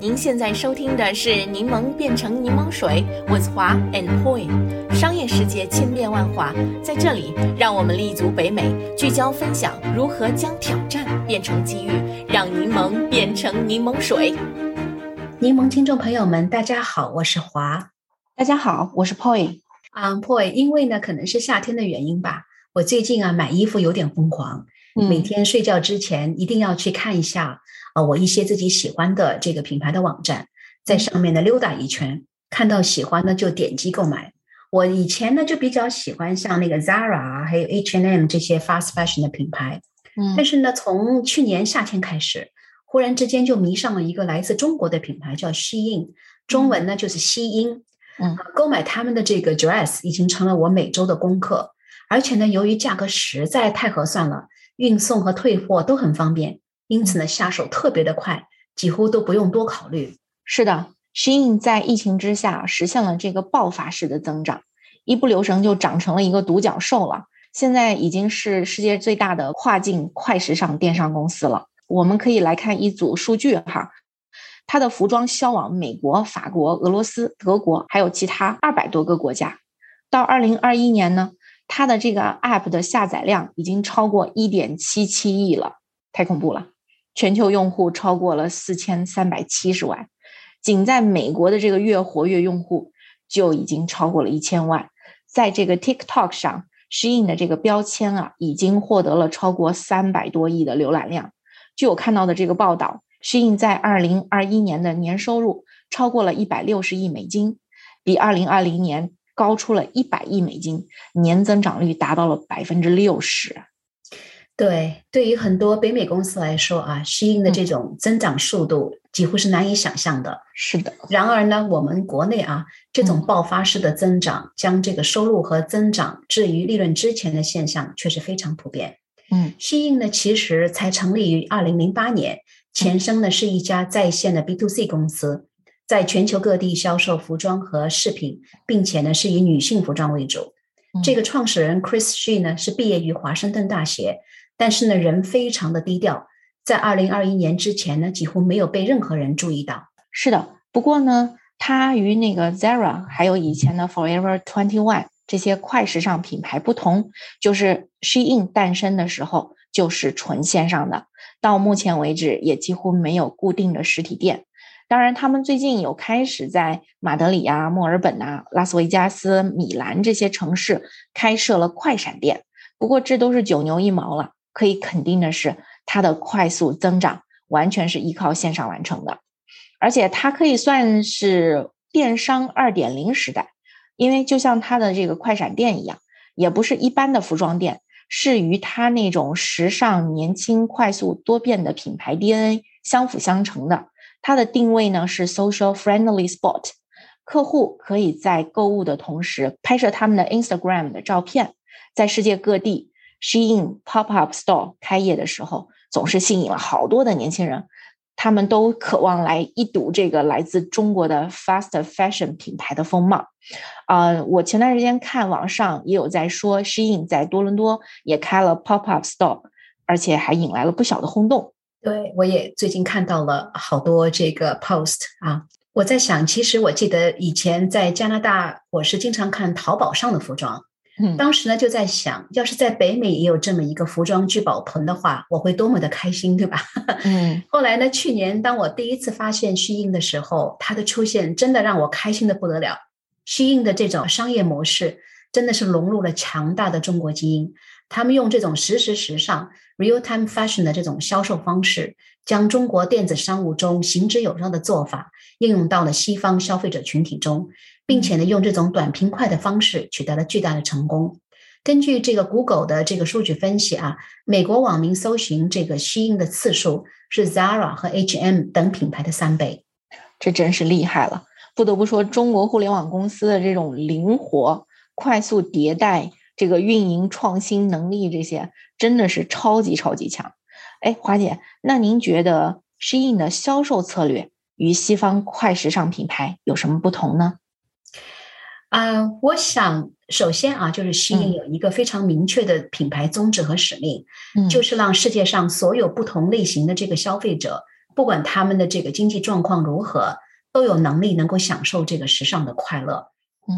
您现在收听的是《柠檬变成柠檬水》，with 华 and Poi。商业世界千变万化，在这里，让我们立足北美，聚焦分享如何将挑战变成机遇，让柠檬变成柠檬水。柠檬听众朋友们，大家好，我是华。大家好，我是 Poi。啊，Poi，因为呢，可能是夏天的原因吧，我最近啊买衣服有点疯狂，每天睡觉之前一定要去看一下。啊，我一些自己喜欢的这个品牌的网站，在上面呢溜达一圈，看到喜欢的就点击购买。我以前呢就比较喜欢像那个 Zara 啊，还有 H&M 这些 fast fashion 的品牌，嗯，但是呢，从去年夏天开始，忽然之间就迷上了一个来自中国的品牌，叫 Shein，中文呢就是西音。嗯，购买他们的这个 dress 已经成了我每周的功课，而且呢，由于价格实在太合算了，运送和退货都很方便。因此呢，下手特别的快，几乎都不用多考虑。是的，Shein 在疫情之下实现了这个爆发式的增长，一不留神就长成了一个独角兽了。现在已经是世界最大的跨境快时尚电商公司了。我们可以来看一组数据哈，它的服装销往美国、法国、俄罗斯、德国，还有其他二百多个国家。到二零二一年呢，它的这个 App 的下载量已经超过一点七七亿了，太恐怖了。全球用户超过了四千三百七十万，仅在美国的这个月活跃用户就已经超过了一千万。在这个 TikTok 上，Shein 的这个标签啊，已经获得了超过三百多亿的浏览量。据我看到的这个报道，Shein 在二零二一年的年收入超过了一百六十亿美金，比二零二零年高出了一百亿美金，年增长率达到了百分之六十。对，对于很多北美公司来说啊，Shein 的这种增长速度几乎是难以想象的。是的。然而呢，我们国内啊，这种爆发式的增长，将这个收入和增长置于利润之前的现象，却是非常普遍。嗯，Shein 呢，其实才成立于二零零八年，前身呢是一家在线的 B to C 公司，在全球各地销售服装和饰品，并且呢是以女性服装为主。这个创始人 Chris Shein 呢是毕业于华盛顿大学。但是呢，人非常的低调，在二零二一年之前呢，几乎没有被任何人注意到。是的，不过呢，它与那个 Zara 还有以前的 Forever Twenty One 这些快时尚品牌不同，就是 Shein 诞生的时候就是纯线上的，到目前为止也几乎没有固定的实体店。当然，他们最近有开始在马德里啊、墨尔本啊、拉斯维加斯、米兰这些城市开设了快闪店，不过这都是九牛一毛了。可以肯定的是，它的快速增长完全是依靠线上完成的，而且它可以算是电商二点零时代，因为就像它的这个快闪店一样，也不是一般的服装店，是与它那种时尚、年轻、快速、多变的品牌 DNA 相辅相成的。它的定位呢是 social friendly spot，客户可以在购物的同时拍摄他们的 Instagram 的照片，在世界各地。Shein pop up store 开业的时候，总是吸引了好多的年轻人，他们都渴望来一睹这个来自中国的 fast fashion 品牌的风貌。啊，我前段时间看网上也有在说，Shein 在多伦多也开了 pop up store，而且还引来了不小的轰动。对，我也最近看到了好多这个 post 啊。我在想，其实我记得以前在加拿大，我是经常看淘宝上的服装。当时呢，就在想，要是在北美也有这么一个服装聚宝盆的话，我会多么的开心，对吧？嗯。后来呢，去年当我第一次发现虚印的时候，它的出现真的让我开心的不得了。虚印的这种商业模式真的是融入了强大的中国基因，他们用这种实时时尚 （real time fashion） 的这种销售方式，将中国电子商务中行之有效的做法应用到了西方消费者群体中。并且呢，用这种短平快的方式取得了巨大的成功。根据这个 Google 的这个数据分析啊，美国网民搜寻这个 Shein 的次数是 Zara 和 H&M 等品牌的三倍，这真是厉害了。不得不说，中国互联网公司的这种灵活、快速迭代、这个运营创新能力，这些真的是超级超级强。哎，华姐，那您觉得 Shein 的销售策略与西方快时尚品牌有什么不同呢？啊，我想首先啊，就是吸引有一个非常明确的品牌宗旨和使命，就是让世界上所有不同类型的这个消费者，不管他们的这个经济状况如何，都有能力能够享受这个时尚的快乐。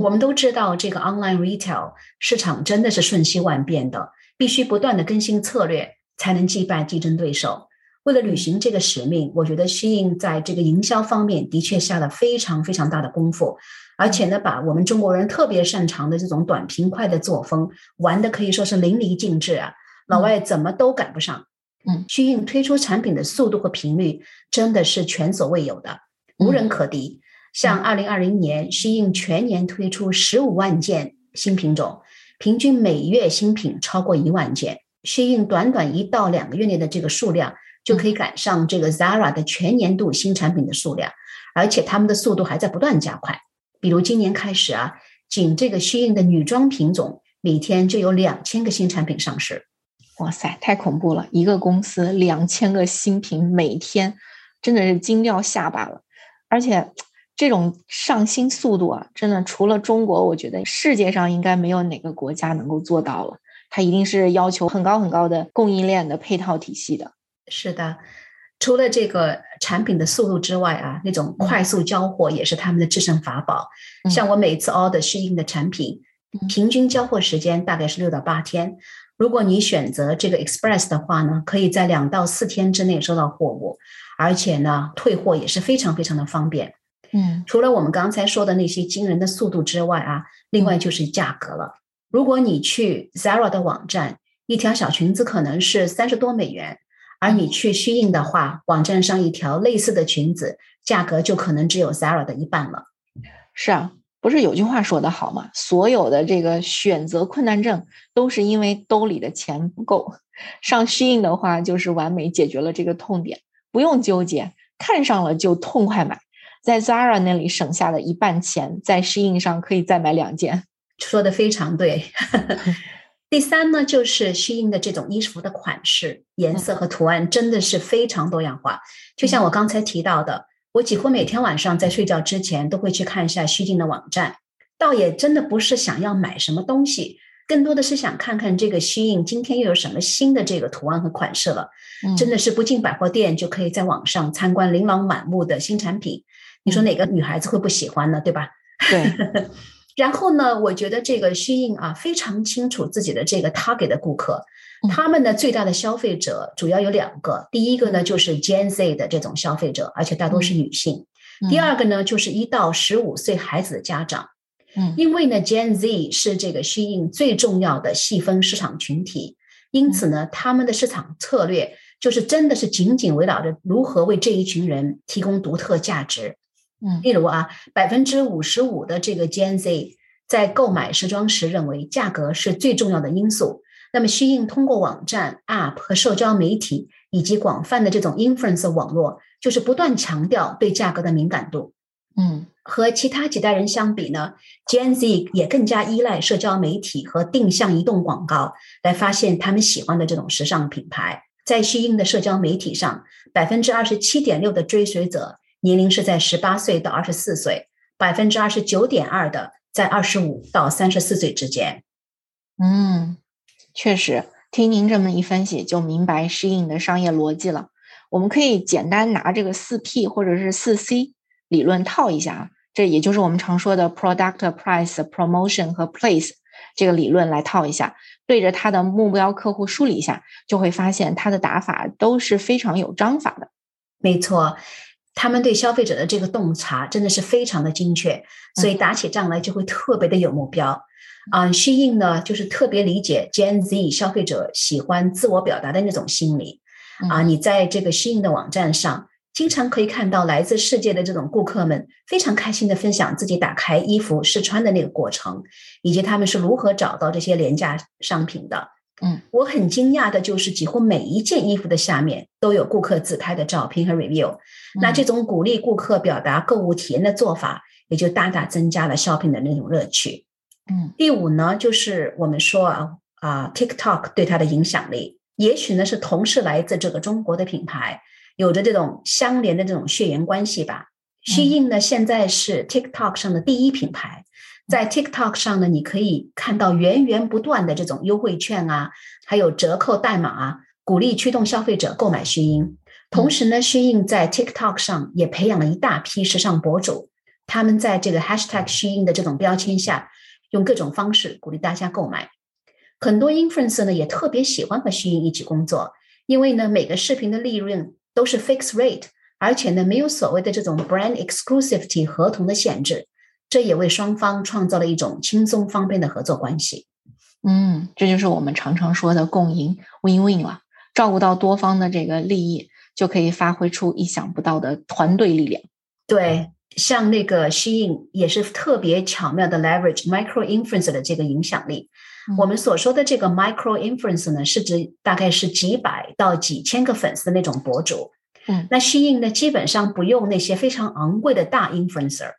我们都知道，这个 online retail 市场真的是瞬息万变的，必须不断的更新策略，才能击败竞争对手。为了履行这个使命，我觉得 Shein 在这个营销方面的确下了非常非常大的功夫，而且呢，把我们中国人特别擅长的这种短平快的作风玩的可以说是淋漓尽致啊，老外怎么都赶不上。嗯，Shein 推出产品的速度和频率真的是前所未有的，无人可敌。像二零二零年，Shein 全年推出十五万件新品种，平均每月新品超过一万件。Shein 短短一到两个月内的这个数量。就可以赶上这个 Zara 的全年度新产品的数量，而且他们的速度还在不断加快。比如今年开始啊，仅这个 Shein 的女装品种每天就有两千个新产品上市。哇塞，太恐怖了！一个公司两千个新品每天，真的是惊掉下巴了。而且这种上新速度啊，真的除了中国，我觉得世界上应该没有哪个国家能够做到了。它一定是要求很高很高的供应链的配套体系的。是的，除了这个产品的速度之外啊，那种快速交货也是他们的制胜法宝。像我每次 order 适应的产品，平均交货时间大概是六到八天。如果你选择这个 express 的话呢，可以在两到四天之内收到货物，而且呢，退货也是非常非常的方便。嗯，除了我们刚才说的那些惊人的速度之外啊，另外就是价格了。如果你去 Zara 的网站，一条小裙子可能是三十多美元。而你去虚印的话，网站上一条类似的裙子，价格就可能只有 Zara 的一半了。是啊，不是有句话说的好吗？所有的这个选择困难症，都是因为兜里的钱不够。上虚印的话，就是完美解决了这个痛点，不用纠结，看上了就痛快买。在 Zara 那里省下的一半钱，在虚印上可以再买两件。说的非常对。第三呢，就是虚印的这种衣服的款式、颜色和图案真的是非常多样化。就像我刚才提到的，我几乎每天晚上在睡觉之前都会去看一下虚印的网站，倒也真的不是想要买什么东西，更多的是想看看这个虚印今天又有什么新的这个图案和款式了。真的是不进百货店就可以在网上参观琳琅满目的新产品，你说哪个女孩子会不喜欢呢？对吧？对。然后呢，我觉得这个虚印啊非常清楚自己的这个 target 的顾客，他们的最大的消费者主要有两个，第一个呢就是 Gen Z 的这种消费者，而且大多是女性；第二个呢就是一到十五岁孩子的家长。嗯，因为呢 Gen Z 是这个虚印最重要的细分市场群体，因此呢他们的市场策略就是真的是紧紧围绕着如何为这一群人提供独特价值。嗯，例如啊，百分之五十五的这个 Gen Z 在购买时装时认为价格是最重要的因素。那么，虚应通过网站、App 和社交媒体以及广泛的这种 influence 网络，就是不断强调对价格的敏感度。嗯，和其他几代人相比呢，Gen Z 也更加依赖社交媒体和定向移动广告来发现他们喜欢的这种时尚品牌。在虚应的社交媒体上，百分之二十七点六的追随者。年龄是在十八岁到二十四岁，百分之二十九点二的在二十五到三十四岁之间。嗯，确实，听您这么一分析，就明白适应的商业逻辑了。我们可以简单拿这个四 P 或者是四 C 理论套一下啊，这也就是我们常说的 Product、Price、Promotion 和 Place 这个理论来套一下，对着他的目标客户梳理一下，就会发现他的打法都是非常有章法的。没错。他们对消费者的这个洞察真的是非常的精确，所以打起仗来就会特别的有目标。啊，虚印呢就是特别理解 Gen Z 消费者喜欢自我表达的那种心理。啊，你在这个虚印的网站上，经常可以看到来自世界的这种顾客们非常开心的分享自己打开衣服试穿的那个过程，以及他们是如何找到这些廉价商品的。嗯，我很惊讶的就是，几乎每一件衣服的下面都有顾客自拍的照片和 review。那这种鼓励顾客表达购物体验的做法，也就大大增加了 shopping 的那种乐趣。嗯，第五呢，就是我们说啊啊，TikTok 对它的影响力，也许呢是同是来自这个中国的品牌，有着这种相连的这种血缘关系吧。虚印呢，现在是 TikTok 上的第一品牌。在 TikTok 上呢，你可以看到源源不断的这种优惠券啊，还有折扣代码啊，鼓励驱动消费者购买虚音。同时呢，Shein 在 TikTok 上也培养了一大批时尚博主，他们在这个 Hashtag Shein 的这种标签下，用各种方式鼓励大家购买。很多 influencer 呢也特别喜欢和 Shein 一起工作，因为呢每个视频的利润都是 fixed rate，而且呢没有所谓的这种 brand exclusivity 合同的限制，这也为双方创造了一种轻松方便的合作关系。嗯，这就是我们常常说的共赢 win-win 了，照顾到多方的这个利益。就可以发挥出意想不到的团队力量。对，像那个 Shein 也是特别巧妙的 leverage micro influencer 的这个影响力。我们所说的这个 micro influencer 呢，是指大概是几百到几千个粉丝的那种博主。嗯，那 Shein 呢，基本上不用那些非常昂贵的大 influencer，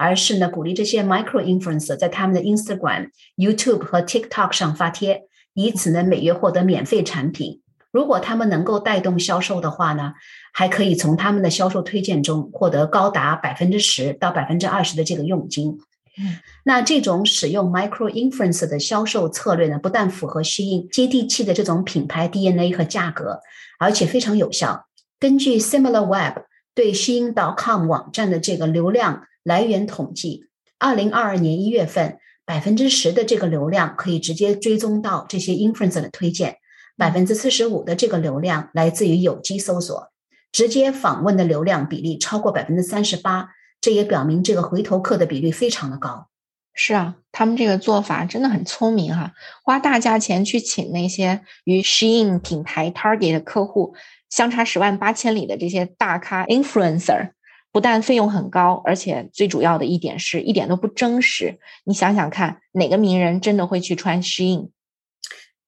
而是呢鼓励这些 micro influencer 在他们的 Instagram、YouTube 和 TikTok 上发帖，以此呢每月获得免费产品。如果他们能够带动销售的话呢，还可以从他们的销售推荐中获得高达百分之十到百分之二十的这个佣金。嗯，那这种使用 micro influencer 的销售策略呢，不但符合适应接地气的这种品牌 DNA 和价格，而且非常有效。根据 SimilarWeb 对 Shein.com 网站的这个流量来源统计，二零二二年一月份，百分之十的这个流量可以直接追踪到这些 influencer 的推荐。百分之四十五的这个流量来自于有机搜索，直接访问的流量比例超过百分之三十八，这也表明这个回头客的比率非常的高。是啊，他们这个做法真的很聪明哈，花大价钱去请那些与 Shein 品牌 Target 的客户相差十万八千里的这些大咖 influencer，不但费用很高，而且最主要的一点是一点都不真实。你想想看，哪个名人真的会去穿 Shein？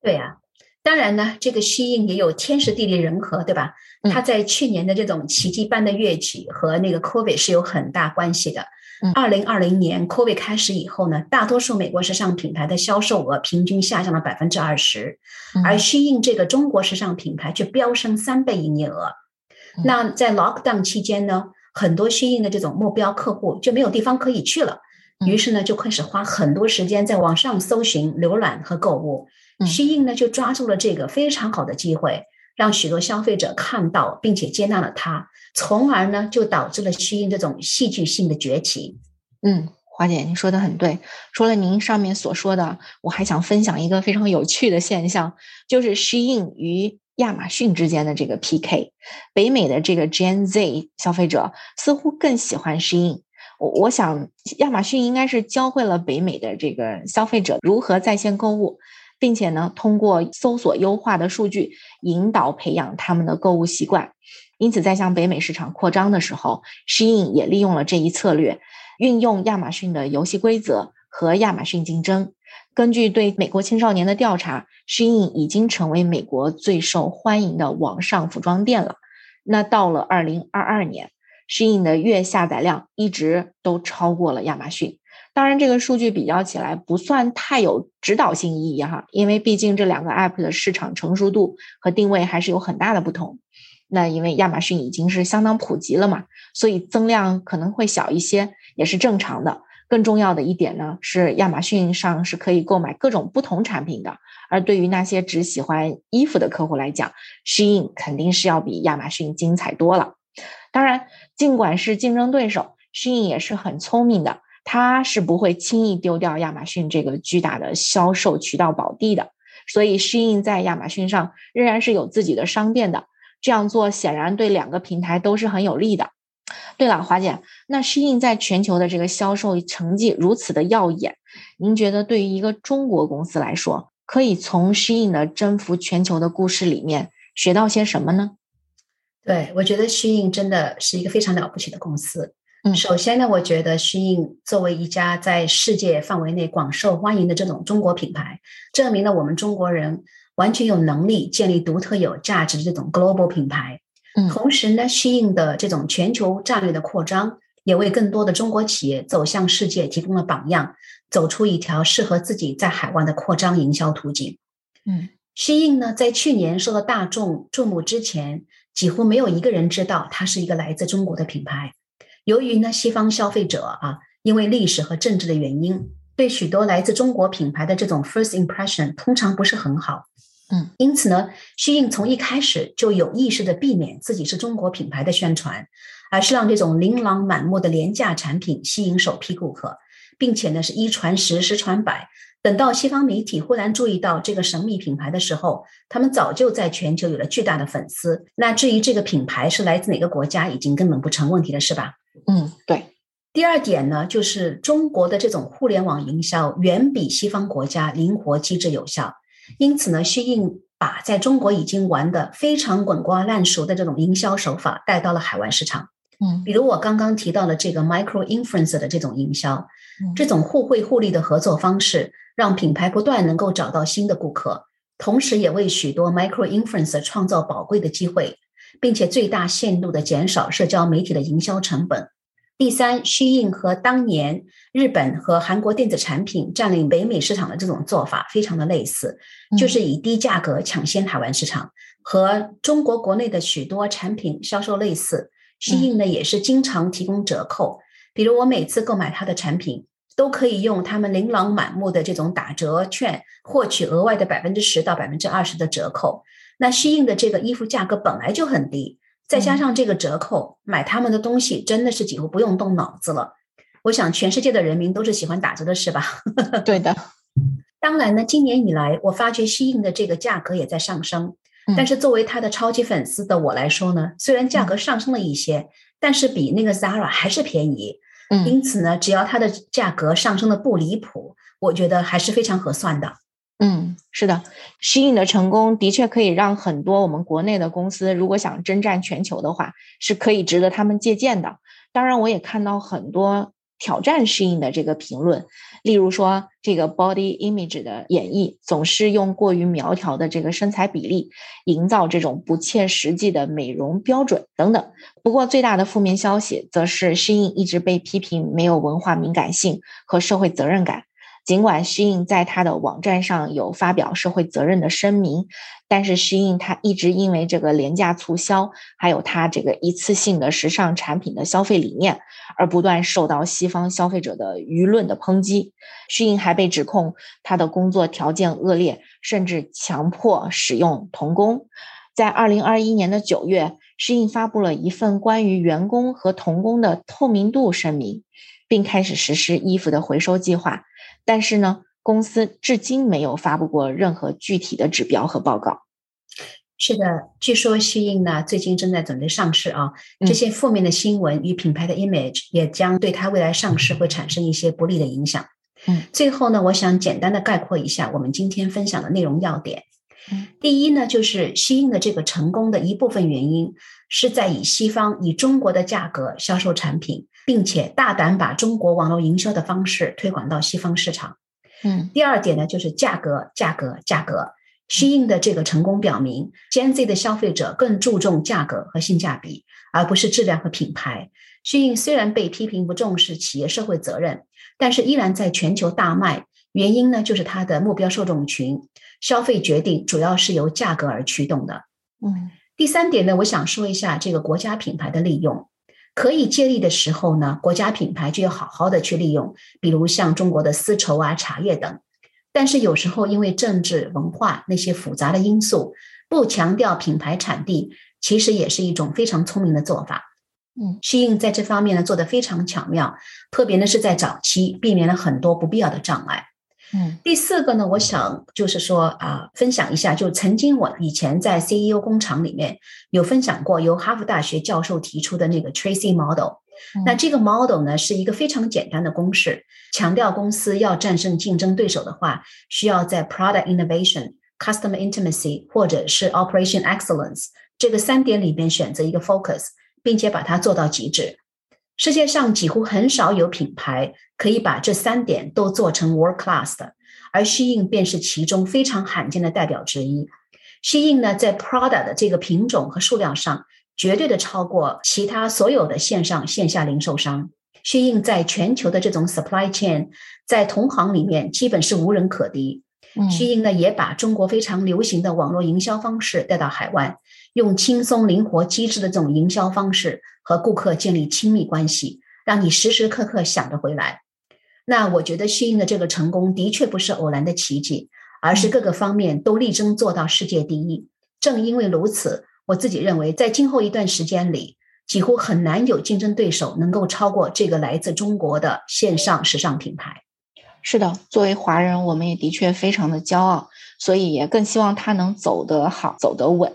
对呀。当然呢，这个 Shein 也有天时地利人和，对吧？它在去年的这种奇迹般的跃起和那个 COVID 是有很大关系的。二零二零年 COVID 开始以后呢，大多数美国时尚品牌的销售额平均下降了百分之二十，而 Shein 这个中国时尚品牌却飙升三倍营业额。那在 Lockdown 期间呢，很多虚应的这种目标客户就没有地方可以去了，于是呢就开始花很多时间在网上搜寻、浏览和购物。虚应呢就抓住了这个非常好的机会，让许多消费者看到并且接纳了它，从而呢就导致了虚应这种戏剧性的崛起。嗯，华姐，您说的很对。除了您上面所说的，我还想分享一个非常有趣的现象，就是虚印与亚马逊之间的这个 PK。北美的这个 Gen Z 消费者似乎更喜欢 Shein。我我想亚马逊应该是教会了北美的这个消费者如何在线购物。并且呢，通过搜索优化的数据引导培养他们的购物习惯，因此在向北美市场扩张的时候，Shein 也利用了这一策略，运用亚马逊的游戏规则和亚马逊竞争。根据对美国青少年的调查，Shein 已经成为美国最受欢迎的网上服装店了。那到了二零二二年，Shein 的月下载量一直都超过了亚马逊。当然，这个数据比较起来不算太有指导性意义哈，因为毕竟这两个 app 的市场成熟度和定位还是有很大的不同。那因为亚马逊已经是相当普及了嘛，所以增量可能会小一些，也是正常的。更重要的一点呢，是亚马逊上是可以购买各种不同产品的，而对于那些只喜欢衣服的客户来讲，Shein 肯定是要比亚马逊精彩多了。当然，尽管是竞争对手，Shein 也是很聪明的。它是不会轻易丢掉亚马逊这个巨大的销售渠道宝地的，所以 Shein 在亚马逊上仍然是有自己的商店的。这样做显然对两个平台都是很有利的。对了，华姐，那 Shein 在全球的这个销售成绩如此的耀眼，您觉得对于一个中国公司来说，可以从 Shein 的征服全球的故事里面学到些什么呢？对，我觉得 Shein 真的是一个非常了不起的公司。嗯，首先呢，我觉得 Shein 作为一家在世界范围内广受欢迎的这种中国品牌，证明了我们中国人完全有能力建立独特有价值的这种 global 品牌。嗯，同时呢，Shein 的这种全球战略的扩张，也为更多的中国企业走向世界提供了榜样，走出一条适合自己在海外的扩张营销途径。嗯，Shein 呢，在去年受到大众注目之前，几乎没有一个人知道它是一个来自中国的品牌。由于呢，西方消费者啊，因为历史和政治的原因，对许多来自中国品牌的这种 first impression 通常不是很好。嗯，因此呢，虚印从一开始就有意识的避免自己是中国品牌的宣传，而是让这种琳琅满目的廉价产品吸引首批顾客，并且呢是一传十，十传百。等到西方媒体忽然注意到这个神秘品牌的时候，他们早就在全球有了巨大的粉丝。那至于这个品牌是来自哪个国家，已经根本不成问题了，是吧？嗯，对。第二点呢，就是中国的这种互联网营销远比西方国家灵活、机制、有效。因此呢，薛印把在中国已经玩的非常滚瓜烂熟的这种营销手法带到了海外市场。嗯，比如我刚刚提到了这个 micro influencer 的这种营销，这种互惠互利的合作方式，让品牌不断能够找到新的顾客，同时也为许多 micro influencer 创造宝贵的机会，并且最大限度的减少社交媒体的营销成本。第三，虚印和当年日本和韩国电子产品占领北美市场的这种做法非常的类似，就是以低价格抢先台湾市场，和中国国内的许多产品销售类似。虚印呢也是经常提供折扣，比如我每次购买它的产品，都可以用他们琳琅满目的这种打折券获取额外的百分之十到百分之二十的折扣。那虚印的这个衣服价格本来就很低。再加上这个折扣，买他们的东西真的是几乎不用动脑子了。我想全世界的人民都是喜欢打折的，是吧？对的。当然呢，今年以来我发觉西印的这个价格也在上升。但是作为他的超级粉丝的我来说呢，虽然价格上升了一些，但是比那个 Zara 还是便宜。嗯，因此呢，只要它的价格上升的不离谱，我觉得还是非常合算的。嗯，是的，Shein 的成功的确可以让很多我们国内的公司，如果想征战全球的话，是可以值得他们借鉴的。当然，我也看到很多挑战 Shein 的这个评论，例如说这个 body image 的演绎总是用过于苗条的这个身材比例，营造这种不切实际的美容标准等等。不过，最大的负面消息则是 Shein 一直被批评没有文化敏感性和社会责任感。尽管 Shein 在他的网站上有发表社会责任的声明，但是 Shein 他一直因为这个廉价促销，还有他这个一次性的时尚产品的消费理念，而不断受到西方消费者的舆论的抨击。Shein 还被指控他的工作条件恶劣，甚至强迫使用童工。在二零二一年的九月，Shein 发布了一份关于员工和童工的透明度声明，并开始实施衣服的回收计划。但是呢，公司至今没有发布过任何具体的指标和报告。是的，据说西印呢最近正在准备上市啊，这些负面的新闻与品牌的 image 也将对它未来上市会产生一些不利的影响。嗯，最后呢，我想简单的概括一下我们今天分享的内容要点。嗯，第一呢，就是西印的这个成功的一部分原因是在以西方以中国的价格销售产品。并且大胆把中国网络营销的方式推广到西方市场。嗯，第二点呢，就是价格，价格，价格。适应的这个成功表明，Gen Z 的消费者更注重价格和性价比，而不是质量和品牌。适应虽然被批评不重视企业社会责任，但是依然在全球大卖。原因呢，就是它的目标受众群消费决定主要是由价格而驱动的。嗯，第三点呢，我想说一下这个国家品牌的利用。可以借力的时候呢，国家品牌就要好好的去利用，比如像中国的丝绸啊、茶叶等。但是有时候因为政治、文化那些复杂的因素，不强调品牌产地，其实也是一种非常聪明的做法。嗯，适应在这方面呢做得非常巧妙，特别呢是在早期避免了很多不必要的障碍。嗯，第四个呢，我想就是说啊，分享一下，就曾经我以前在 CEO 工厂里面有分享过，由哈佛大学教授提出的那个 Tracy Model。那这个 model 呢，是一个非常简单的公式，强调公司要战胜竞争对手的话，需要在 Product Innovation、Customer Intimacy 或者是 Operation Excellence 这个三点里边选择一个 focus，并且把它做到极致。世界上几乎很少有品牌可以把这三点都做成 world class 的，而 Shein 便是其中非常罕见的代表之一。Shein 呢，在 Prada 的这个品种和数量上，绝对的超过其他所有的线上线下零售商。Shein 在全球的这种 supply chain，在同行里面基本是无人可敌。虚印呢，也把中国非常流行的网络营销方式带到海外，用轻松、灵活、机智的这种营销方式和顾客建立亲密关系，让你时时刻刻想着回来。那我觉得虚印的这个成功的确不是偶然的奇迹，而是各个方面都力争做到世界第一。正因为如此，我自己认为，在今后一段时间里，几乎很难有竞争对手能够超过这个来自中国的线上时尚品牌。是的，作为华人，我们也的确非常的骄傲，所以也更希望它能走得好，走得稳。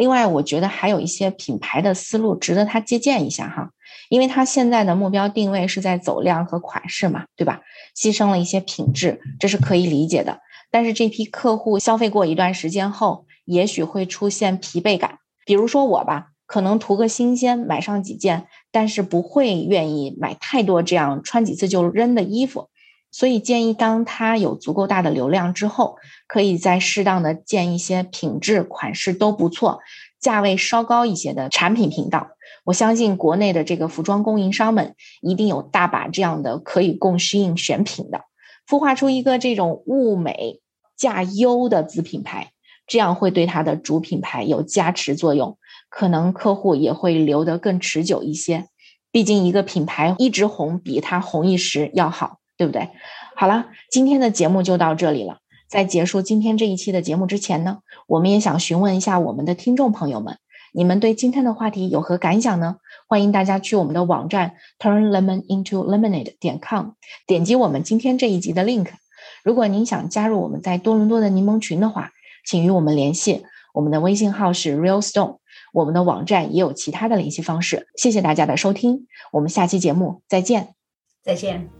另外，我觉得还有一些品牌的思路值得他借鉴一下哈，因为他现在的目标定位是在走量和款式嘛，对吧？牺牲了一些品质，这是可以理解的。但是这批客户消费过一段时间后，也许会出现疲惫感。比如说我吧，可能图个新鲜，买上几件，但是不会愿意买太多这样穿几次就扔的衣服。所以建议，当它有足够大的流量之后，可以再适当的建一些品质、款式都不错、价位稍高一些的产品频道。我相信国内的这个服装供应商们一定有大把这样的可以供适应选品的，孵化出一个这种物美价优的子品牌，这样会对它的主品牌有加持作用，可能客户也会留得更持久一些。毕竟一个品牌一直红，比它红一时要好。对不对？好了，今天的节目就到这里了。在结束今天这一期的节目之前呢，我们也想询问一下我们的听众朋友们，你们对今天的话题有何感想呢？欢迎大家去我们的网站 turnlemonintolemonade 点 com，点击我们今天这一集的 link。如果您想加入我们在多伦多的柠檬群的话，请与我们联系，我们的微信号是 realstone，我们的网站也有其他的联系方式。谢谢大家的收听，我们下期节目再见，再见。